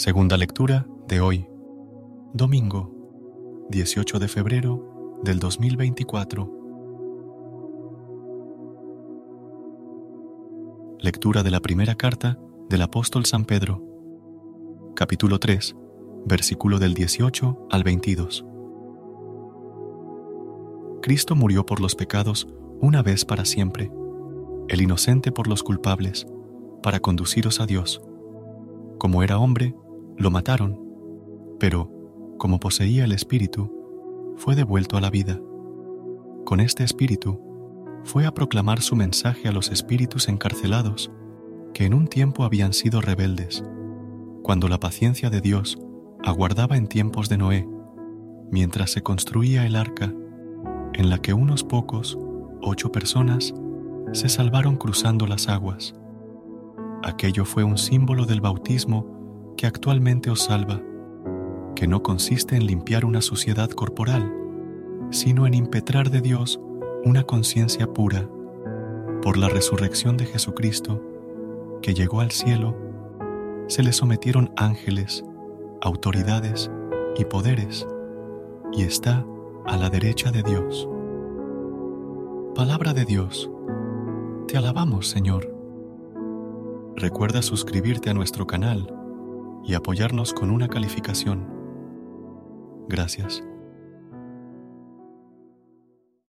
Segunda lectura de hoy, domingo 18 de febrero del 2024. Lectura de la primera carta del apóstol San Pedro, capítulo 3, versículo del 18 al 22. Cristo murió por los pecados una vez para siempre, el inocente por los culpables, para conduciros a Dios. Como era hombre, lo mataron, pero, como poseía el Espíritu, fue devuelto a la vida. Con este Espíritu, fue a proclamar su mensaje a los espíritus encarcelados, que en un tiempo habían sido rebeldes, cuando la paciencia de Dios aguardaba en tiempos de Noé, mientras se construía el arca, en la que unos pocos, ocho personas, se salvaron cruzando las aguas. Aquello fue un símbolo del bautismo que actualmente os salva, que no consiste en limpiar una suciedad corporal, sino en impetrar de Dios una conciencia pura. Por la resurrección de Jesucristo, que llegó al cielo, se le sometieron ángeles, autoridades y poderes, y está a la derecha de Dios. Palabra de Dios. Te alabamos, Señor. Recuerda suscribirte a nuestro canal y apoyarnos con una calificación. Gracias.